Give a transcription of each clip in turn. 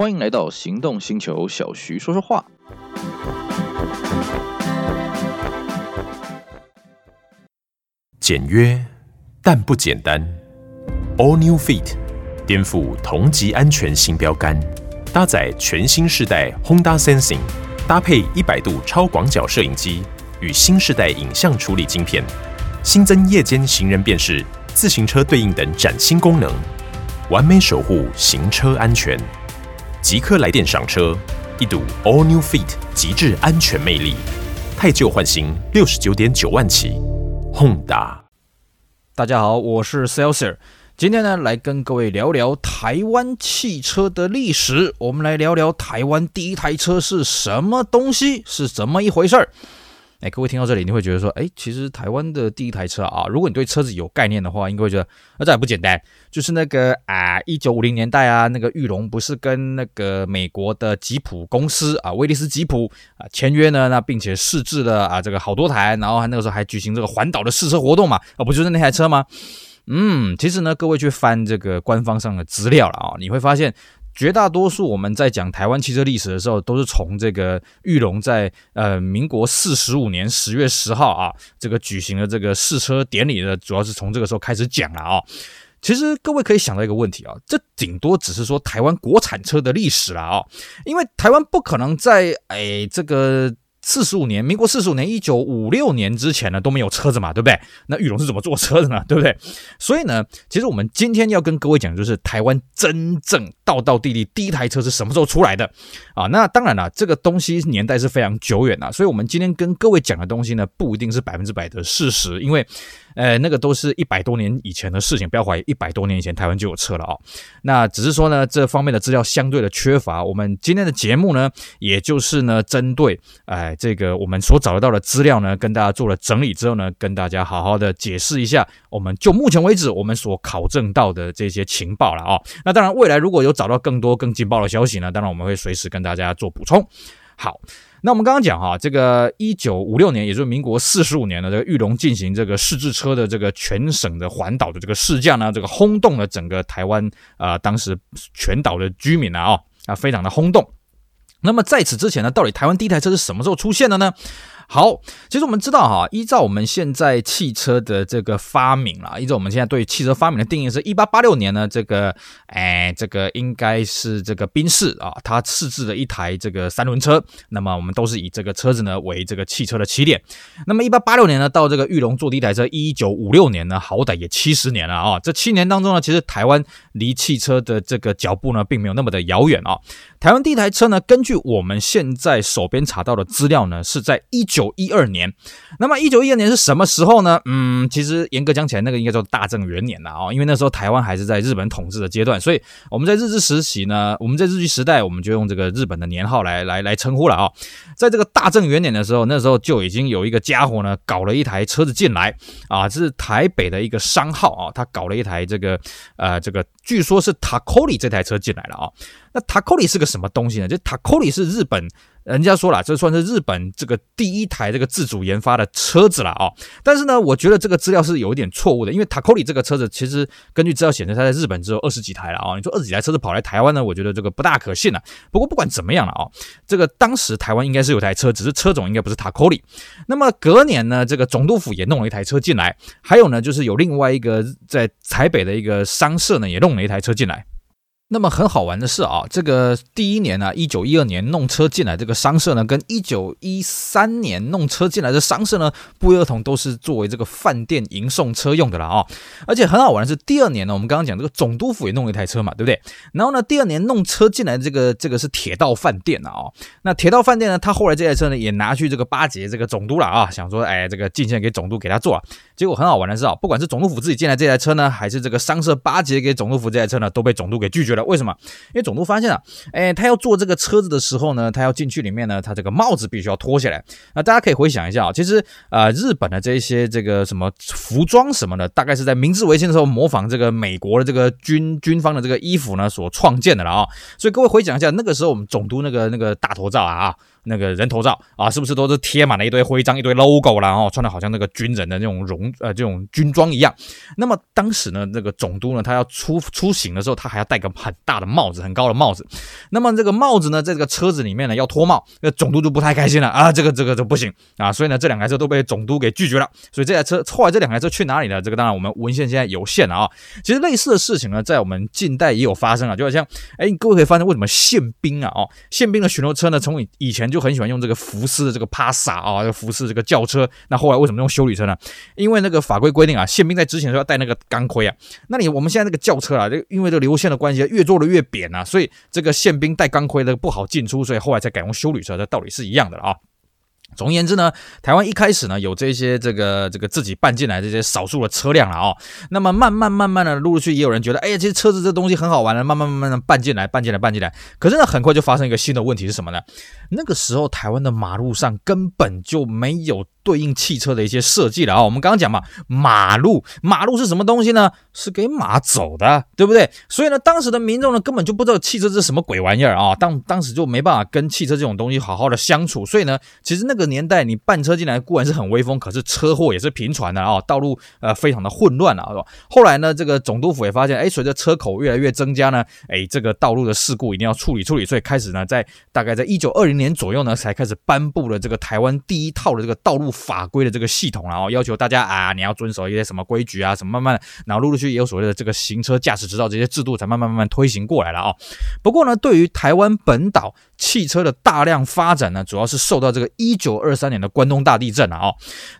欢迎来到行动星球，小徐说说话。简约但不简单，All New Fit 颠覆同级安全新标杆，搭载全新世代 Honda Sensing，搭配一百度超广角摄影机与新世代影像处理晶片，新增夜间行人辨识、自行车对应等崭新功能，完美守护行车安全。即刻来电赏车，一睹 All New Fit 极致安全魅力，太旧换新，六十九点九万起，Honda。大家好，我是 s e l s i r 今天呢来跟各位聊聊台湾汽车的历史。我们来聊聊台湾第一台车是什么东西，是怎么一回事儿。哎，各位听到这里，你会觉得说，哎，其实台湾的第一台车啊，如果你对车子有概念的话，应该会觉得，那这还不简单，就是那个啊，一九五零年代啊，那个裕隆不是跟那个美国的吉普公司啊，威利斯吉普啊签约呢，那并且试制了啊这个好多台，然后那个时候还举行这个环岛的试车活动嘛，啊，不就是那台车吗？嗯，其实呢，各位去翻这个官方上的资料了啊，你会发现。绝大多数我们在讲台湾汽车历史的时候，都是从这个玉龙在呃民国四十五年十月十号啊，这个举行的这个试车典礼的，主要是从这个时候开始讲了啊。其实各位可以想到一个问题啊，这顶多只是说台湾国产车的历史了啊，因为台湾不可能在哎这个。四十五年，民国四十五年，一九五六年之前呢都没有车子嘛，对不对？那玉龙是怎么坐车的呢？对不对？所以呢，其实我们今天要跟各位讲，就是台湾真正道道地地第一台车是什么时候出来的啊？那当然了，这个东西年代是非常久远的，所以我们今天跟各位讲的东西呢，不一定是百分之百的事实，因为。呃，那个都是一百多年以前的事情，不要怀疑，一百多年以前台湾就有车了啊、那只是说呢，这方面的资料相对的缺乏。我们今天的节目呢，也就是呢，针对哎这个我们所找得到的资料呢，跟大家做了整理之后呢，跟大家好好的解释一下，我们就目前为止我们所考证到的这些情报了啊、那当然，未来如果有找到更多更劲爆的消息呢，当然我们会随时跟大家做补充。好。那我们刚刚讲哈，这个一九五六年，也就是民国四十五年的这个玉龙进行这个试制车的这个全省的环岛的这个试驾呢，这个轰动了整个台湾啊、当时全岛的居民啊，啊，非常的轰动。那么在此之前呢，到底台湾第一台车是什么时候出现的呢？好，其实我们知道哈，依照我们现在汽车的这个发明啦，依照我们现在对汽车发明的定义是，一八八六年呢，这个，哎，这个应该是这个宾士啊，它试制了一台这个三轮车，那么我们都是以这个车子呢为这个汽车的起点。那么一八八六年呢，到这个玉龙做第一台车，一九五六年呢，好歹也七十年了啊，这七年当中呢，其实台湾离汽车的这个脚步呢，并没有那么的遥远啊。台湾第一台车呢，根据我们现在手边查到的资料呢，是在一九。一二年，那么一九一二年是什么时候呢？嗯，其实严格讲起来，那个应该叫大正元年了啊，因为那时候台湾还是在日本统治的阶段，所以我们在日治时期呢，我们在日据时代，我们就用这个日本的年号来来来称呼了啊。在这个大正元年的时候，那时候就已经有一个家伙呢，搞了一台车子进来啊，这是台北的一个商号啊，他搞了一台这个呃这个，据说是塔科里这台车进来了啊。那塔科里是个什么东西呢？就塔科里是日本。人家说了，这算是日本这个第一台这个自主研发的车子了啊、但是呢，我觉得这个资料是有一点错误的，因为 Takori 这个车子其实根据资料显示，它在日本只有二十几台了啊、你说二十几台车子跑来台湾呢？我觉得这个不大可信了。不过不管怎么样了啊、这个当时台湾应该是有台车，只是车种应该不是 Takori。那么隔年呢，这个总督府也弄了一台车进来，还有呢，就是有另外一个在台北的一个商社呢，也弄了一台车进来。那么很好玩的是啊，这个第一年呢，一九一二年弄车进来这个商社呢，跟一九一三年弄车进来的商社呢，不约而同都是作为这个饭店迎送车用的了啊。而且很好玩的是，第二年呢，我们刚刚讲这个总督府也弄了一台车嘛，对不对？然后呢，第二年弄车进来这个这个是铁道饭店啊。那铁道饭店呢，他后来这台车呢，也拿去这个巴结这个总督了啊，想说哎，这个进献给总督给他做。结果很好玩的是啊，不管是总督府自己进来这台车呢，还是这个商社巴结给总督府这台车呢，都被总督给拒绝了。为什么？因为总督发现了，哎，他要坐这个车子的时候呢，他要进去里面呢，他这个帽子必须要脱下来。那大家可以回想一下啊，其实啊、日本的这一些这个什么服装什么的，大概是在明治维新的时候模仿这个美国的这个军军方的这个衣服呢所创建的了啊。所以各位回想一下，那个时候我们总督那个那个大头照啊。那个人头照啊，是不是都是贴满了一堆徽章、一堆 logo 啦？哦，穿的好像那个军人的那种戎呃这种军装一样。那么当时呢，那个总督呢，他要出出行的时候，他还要戴个很大的帽子，很高的帽子。那么这个帽子呢，在这个车子里面呢要脱帽，那总督就不太开心了啊，这个这个就不行啊。所以呢，这两台车都被总督给拒绝了。所以这台车后来这两台车去哪里呢？这个当然我们文献现在有限了啊。其实类似的事情呢，在我们近代也有发生啊，就好像哎，各位可以发现为什么宪兵啊哦，宪兵的巡逻车呢，从以以就很喜欢用这个福斯的这个帕萨啊，福斯这个轿车。那后来为什么用修理车呢？因为那个法规规定啊，宪兵在执勤的时候要戴那个钢盔啊。那你我们现在这个轿车啊，这因为这个流线的关系，越做的越扁啊，所以这个宪兵戴钢盔的不好进出，所以后来才改用修理车，这道理是一样的啊。总而言之呢，台湾一开始呢有这些这个这个自己办进来这些少数的车辆了哦，那么慢慢慢慢的陆陆续续也有人觉得，哎呀，这车子这东西很好玩的，慢慢慢慢的办进来，办进来，办进来。可是呢，很快就发生一个新的问题是什么呢？那个时候台湾的马路上根本就没有。对应汽车的一些设计了啊，我们刚刚讲嘛，马路，马路是什么东西呢？是给马走的，对不对？所以呢，当时的民众呢，根本就不知道汽车是什么鬼玩意儿啊，当当时就没办法跟汽车这种东西好好的相处，所以呢，其实那个个年代你办车进来固然是很威风，可是车祸也是频传的啊，道路呃非常的混乱啊，是吧？后来呢，这个总督府也发现，哎，随着车口越来越增加呢，哎，这个道路的事故一定要处理处理，所以开始呢，在大概在一九二零年左右呢，才开始颁布了这个台湾第一套的这个道路法规的这个系统，然后要求大家啊，你要遵守一些什么规矩啊，什么慢慢的，然后陆陆续续也有所谓的这个行车驾驶执照这些制度，才慢慢慢慢推行过来了啊。不过呢，对于台湾本岛汽车的大量发展呢，主要是受到这个一九九二三年的关东大地震啊。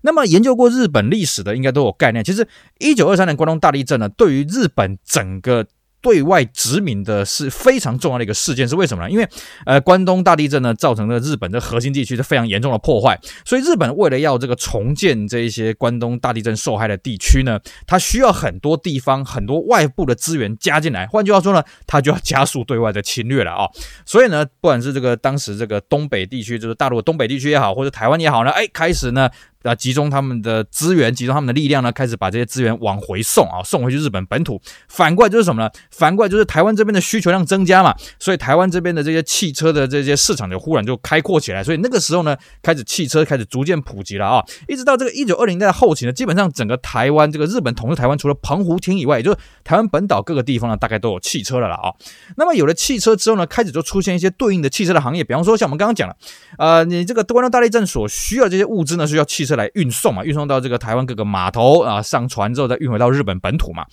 那么研究过日本历史的，应该都有概念。其实一九二三年关东大地震呢，对于日本整个对外殖民的是非常重要的一个事件，是为什么呢？因为呃，关东大地震呢，造成了日本的核心地区是非常严重的破坏，所以日本为了要这个重建这一些关东大地震受害的地区呢，它需要很多地方很多外部的资源加进来。换句话说呢，它就要加速对外的侵略了啊、所以呢，不管是这个当时这个东北地区，就是大陆东北地区也好，或者台湾也好呢，哎，开始呢。啊，集中他们的资源，集中他们的力量呢，开始把这些资源往回送啊，送回去日本本土。反过来就是什么呢？反过来就是台湾这边的需求量增加嘛，所以台湾这边的这些汽车的这些市场就忽然就开阔起来。所以那个时候呢，开始汽车开始逐渐普及了啊，一直到这个一九二零年代后期呢，基本上整个台湾这个日本统治台湾，除了澎湖厅以外，也就是台湾本岛各个地方呢，大概都有汽车了了啊。那么有了汽车之后呢，开始就出现一些对应的汽车的行业，比方说像我们刚刚讲了，呃，你这个关东大地震所需要这些物资呢，需要汽车来运送嘛，运送到这个台湾各个码头啊，上船之后再运回到日本本土嘛。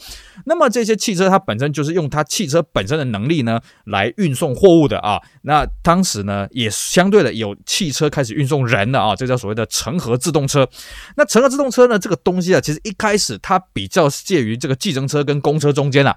那么这些汽车它本身就是用它汽车本身的能力呢来运送货物的啊。那当时呢也相对的有汽车开始运送人了啊，这叫所谓的成盒自动车。那成盒自动车呢这个东西啊，其实一开始它比较介于这个计程车跟公车中间了。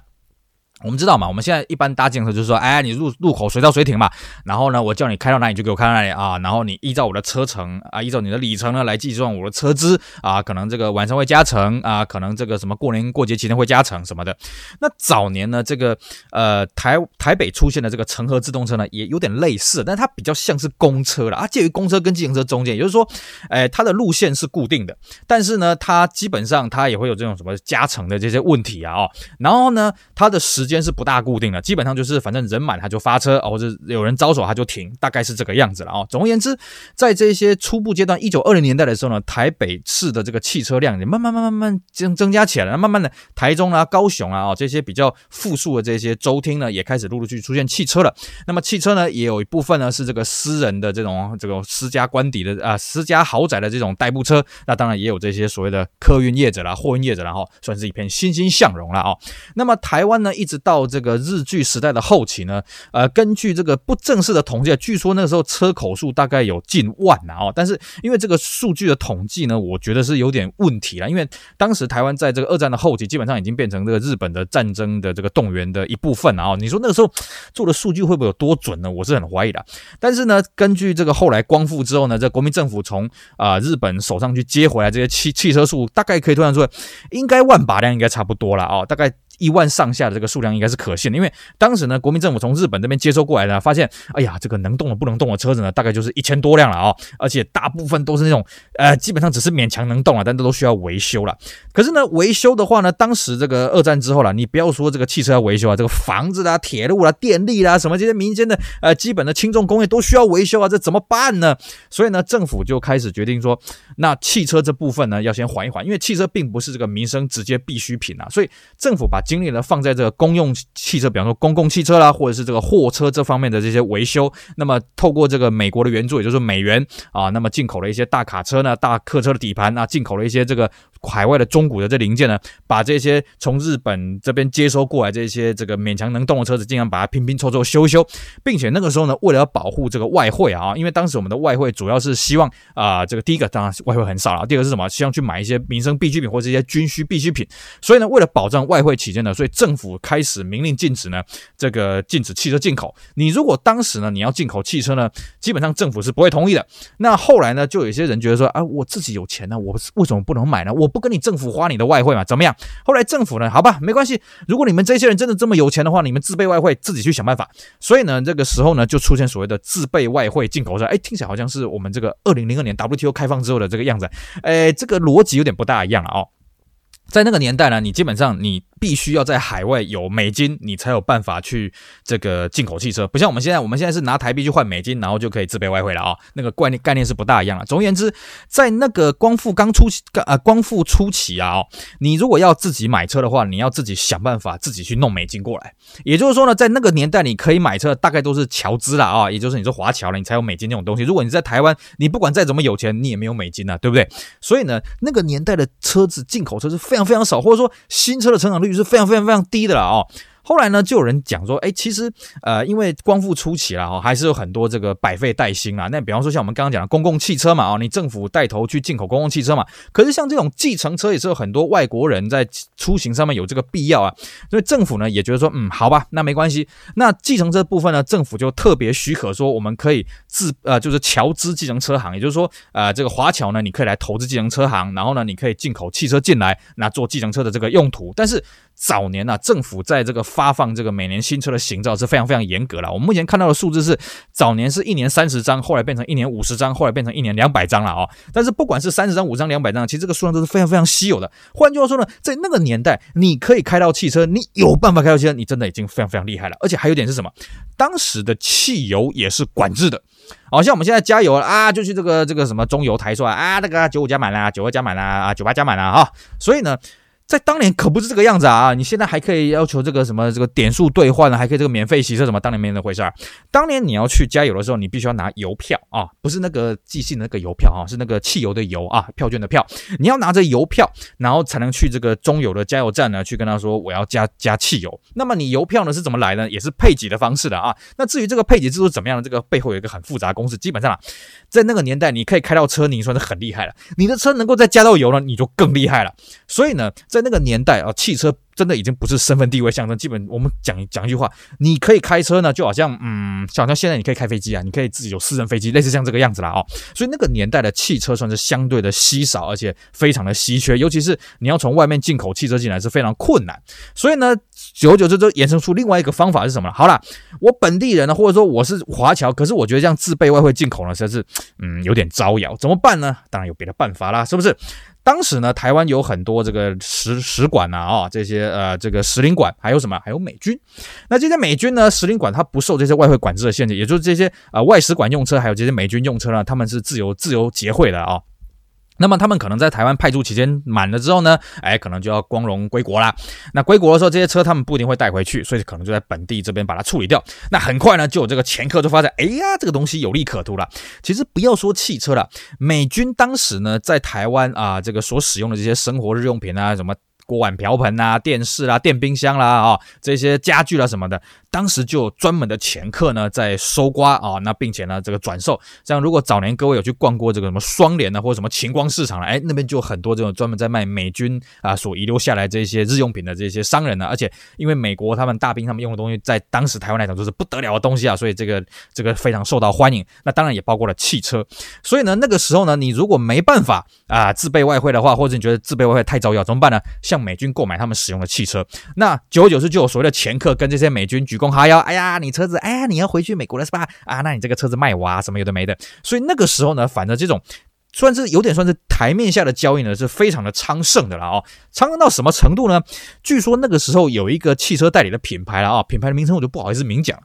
我们知道嘛，我们现在一般搭计程车就是说，哎，你入入口随到随停嘛，然后呢，我叫你开到哪里就给我开到哪里啊，然后你依照我的车程啊，依照你的里程呢来计算我的车资啊，可能这个晚上会加成啊，可能这个什么过年过节期间会加成什么的。那早年呢，这个呃台台北出现的这个成盒自动车呢，也有点类似，但它比较像是公车了啊，介于公车跟计程车中间，也就是说，哎，它的路线是固定的，但是呢，它基本上它也会有这种什么加成的这些问题啊，哦，然后呢，它的时间是不大固定的，基本上就是反正人满他就发车，或者有人招手他就停，大概是这个样子了啊。总而言之，在这些初步阶段，一九二零年代的时候呢，台北市的这个汽车量也慢慢慢慢慢增增加起来了。慢慢的，台中啊、高雄啊，这些比较富庶的这些州厅呢，也开始陆陆续续出现汽车了。那么汽车呢，也有一部分呢是这个私人的这种这个私家官邸的啊，私家豪宅的这种代步车。那当然也有这些所谓的客运业者啦、货运业者，然后算是一片欣欣向荣了啊。那么台湾呢，一直到这个日据时代的后期呢，呃，根据这个不正式的统计，据说那个时候车口数大概有近万呐哦，但是因为这个数据的统计呢，我觉得是有点问题了，因为当时台湾在这个二战的后期，基本上已经变成这个日本的战争的这个动员的一部分了啊。你说那个时候做的数据会不会有多准呢？我是很怀疑的。但是呢，根据这个后来光复之后呢，这国民政府从啊日本手上去接回来这些汽汽车数，大概可以推算出来，应该万把辆应该差不多了啊，大概。一万上下的这个数量应该是可信的，因为当时呢，国民政府从日本这边接收过来的，发现，哎呀，这个能动的不能动的车子呢，大概就是一千多辆了啊、哦，而且大部分都是那种，呃，基本上只是勉强能动了，但这都需要维修了。可是呢，维修的话呢，当时这个二战之后了，你不要说这个汽车要维修啊，这个房子啦、铁路啦、电力啦，什么这些民间的呃基本的轻重工业都需要维修啊，这怎么办呢？所以呢，政府就开始决定说，那汽车这部分呢，要先缓一缓，因为汽车并不是这个民生直接必需品啊，所以政府把精力呢放在这个公用汽车，比方说公共汽车啦，或者是这个货车这方面的这些维修。那么透过这个美国的援助，也就是美元啊，那么进口了一些大卡车呢、大客车的底盘啊，进口了一些这个海外的中古的这零件呢，把这些从日本这边接收过来这些这个勉强能动的车子，尽量把它拼拼凑凑修修，并且那个时候呢，为了要保护这个外汇啊，因为当时我们的外汇主要是希望啊，这个第一个当然外汇很少了，第二个是什么？希望去买一些民生必需品或者一些军需必需品，所以呢，为了保障外汇起见呢，所以政府开始明令禁止呢，这个禁止汽车进口。你如果当时呢，你要进口汽车呢，基本上政府是不会同意的。那后来呢，就有些人觉得说啊，我自己有钱呢，我为什么不能买呢？我不跟你政府花你的外汇嘛？怎么样？后来政府呢，好吧，没关系。如果你们这些人真的这么有钱的话，你们自备外汇，自己去想办法。所以呢，这个时候呢，就出现所谓的自备外汇进口车。哎，听起来好像是我们这个二零零二年 WTO 开放之后的这个样子。哎，这个逻辑有点不大一样了哦。在那个年代呢，你基本上你。必须要在海外有美金，你才有办法去这个进口汽车。不像我们现在，我们现在是拿台币去换美金，然后就可以自备外汇了啊、那个概念概念是不大一样了。总而言之，在那个光复刚初期，呃，光复初期啊，哦，你如果要自己买车的话，你要自己想办法自己去弄美金过来。也就是说呢，在那个年代，你可以买车，大概都是侨资了啊，也就是你是华侨了，你才有美金这种东西。如果你在台湾，你不管再怎么有钱，你也没有美金啊，对不对？所以呢，那个年代的车子进口车是非常非常少，或者说新车的成长率是非常非常非常低的了啊。后来呢，就有人讲说，哎，其实，呃，因为光复初期了哈，还是有很多这个百废待兴啊。那比方说像我们刚刚讲的公共汽车嘛，哦，你政府带头去进口公共汽车嘛。可是像这种计程车也是有很多外国人在出行上面有这个必要啊。所以政府呢也觉得说，嗯，好吧，那没关系。那计程车部分呢，政府就特别许可说，我们可以自呃，就是侨资计程车行，也就是说，呃，这个华侨呢，你可以来投资计程车行，然后呢，你可以进口汽车进来，那做计程车的这个用途。但是早年呢、啊，政府在这个发放这个每年新车的行照是非常非常严格了。我们目前看到的数字是，早年是一年三十张，后来变成一年五十张，后来变成一年两百张了啊。但是不管是三十张、五张、两百张，其实这个数量都是非常非常稀有的。换句话说呢，在那个年代，你可以开到汽车，你有办法开到汽车，你真的已经非常非常厉害了。而且还有点是什么？当时的汽油也是管制的，好像我们现在加油啊，就去这个这个什么中油台说啊，那个九五加满啦，九二加满啦，啊九八加满啦啊。所以呢。在当年可不是这个样子啊！你现在还可以要求这个什么这个点数兑换呢，还可以这个免费洗车什么？当年没那回事儿。当年你要去加油的时候，你必须要拿邮票啊，不是那个寄信的那个邮票啊，是那个汽油的油啊，票券的票。你要拿着邮票，然后才能去这个中油的加油站呢，去跟他说我要加加汽油。那么你邮票呢是怎么来呢？也是配给的方式的啊。那至于这个配给制度怎么样呢？这个背后有一个很复杂公式。基本上，在那个年代，你可以开到车，你算是很厉害了。你的车能够再加到油呢，你就更厉害了。所以呢，在那个年代啊，汽车。真的已经不是身份地位象征，基本我们讲讲一句话，你可以开车呢，就好像嗯，就好像现在你可以开飞机啊，你可以自己有私人飞机，类似像这个样子啦哦。所以那个年代的汽车算是相对的稀少，而且非常的稀缺，尤其是你要从外面进口汽车进来是非常困难。所以呢，久而久之就衍生出另外一个方法是什么了？好了，我本地人呢，或者说我是华侨，可是我觉得这样自备外汇进口呢，实在是嗯有点招摇，怎么办呢？当然有别的办法啦，是不是？当时呢，台湾有很多这个使使馆呐，啊，这些呃，这个使领馆，还有什么？还有美军。那这些美军呢，使领馆它不受这些外汇管制的限制，也就是这些呃外使馆用车，还有这些美军用车呢，他们是自由自由结汇的啊。那么他们可能在台湾派驻期间满了之后呢，哎，可能就要光荣归国啦。那归国的时候，这些车他们不一定会带回去，所以可能就在本地这边把它处理掉。那很快呢，就有这个前科就发现，哎呀，这个东西有利可图了。其实不要说汽车了，美军当时呢在台湾啊，这个所使用的这些生活日用品啊，什么。锅碗瓢盆啊，电视啦、啊，电冰箱啦，啊，这些家具啦什么的，当时就有专门的掮客呢在收刮啊，那并且呢这个转售。这样如果早年各位有去逛过这个什么双联啊，或者什么晴光市场了，哎，那边就有很多这种专门在卖美军啊所遗留下来这些日用品的这些商人呢。而且因为美国他们大兵他们用的东西，在当时台湾来讲都是不得了的东西啊，所以这个这个非常受到欢迎。那当然也包括了汽车。所以呢，那个时候呢，你如果没办法啊自备外汇的话，或者你觉得自备外汇太招摇，怎么办呢？像美军购买他们使用的汽车。那久而久之，就有所谓的前客跟这些美军鞠躬哈腰，哎呀，你车子，哎呀，你要回去美国了是吧？啊，那你这个车子卖我啊，什么有的没的。所以那个时候呢，反正这种。算是有点算是台面下的交易呢，是非常的昌盛的了哦。昌盛到什么程度呢？据说那个时候有一个汽车代理的品牌了啊，品牌的名称我就不好意思明讲。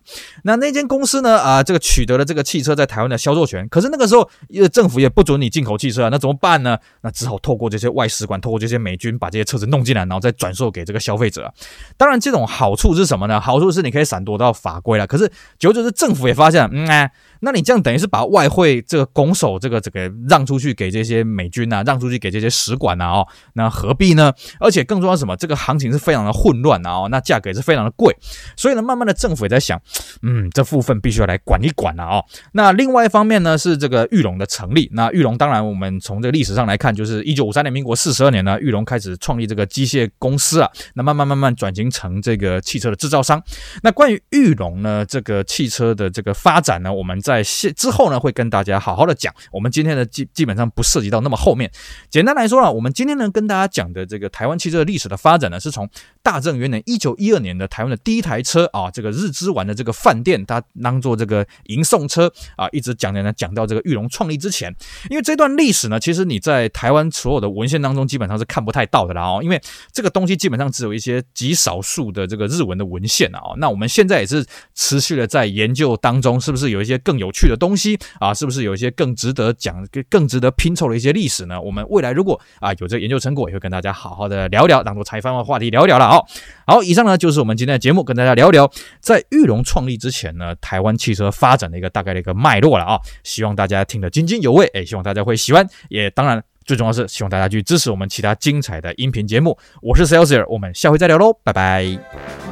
那那间公司呢啊，这个取得了这个汽车在台湾的销售权，可是那个时候政府也不准你进口汽车啊，那怎么办呢？那只好透过这些外使馆，透过这些美军把这些车子弄进来，然后再转售给这个消费者。当然，这种好处是什么呢？好处是你可以闪躲到法规了。可是久而久之，政府也发现，嗯啊。那你这样等于是把外汇这个拱手这个这个让出去给这些美军啊，让出去给这些使馆啊，哦，那何必呢？而且更重要什么？这个行情是非常的混乱啊，哦，那价格也是非常的贵，所以呢，慢慢的政府也在想，嗯，这部分必须要来管一管了哦。那另外一方面呢，是这个玉龙的成立。那玉龙当然，我们从这个历史上来看，就是一九五三年，民国四十二年呢，玉龙开始创立这个机械公司啊，那慢慢慢慢转型成这个汽车的制造商。那关于玉龙呢，这个汽车的这个发展呢，我们在现之后呢，会跟大家好好的讲。我们今天的基基本上不涉及到那么后面。简单来说呢，我们今天呢跟大家讲的这个台湾汽车历史的发展呢，是从大正元年一九一二年的台湾的第一台车啊，这个日之丸的这个饭店，它当做这个迎送车啊，一直讲的呢讲到这个裕隆创立之前。因为这段历史呢，其实你在台湾所有的文献当中基本上是看不太到的啦哦，因为这个东西基本上只有一些极少数的这个日文的文献啊。那我们现在也是持续的在研究当中，是不是有一些更有有趣的东西啊，是不是有一些更值得讲、更值得拼凑的一些历史呢？我们未来如果啊有这个研究成果，也会跟大家好好的聊聊，当做采访的话题聊聊了哦。好，以上呢就是我们今天的节目，跟大家聊聊在裕隆创立之前呢，台湾汽车发展的一个大概的一个脉络了啊。希望大家听得津津有味，哎，希望大家会喜欢，也当然最重要是希望大家去支持我们其他精彩的音频节目。我是 Celsius，我们下回再聊喽，拜拜。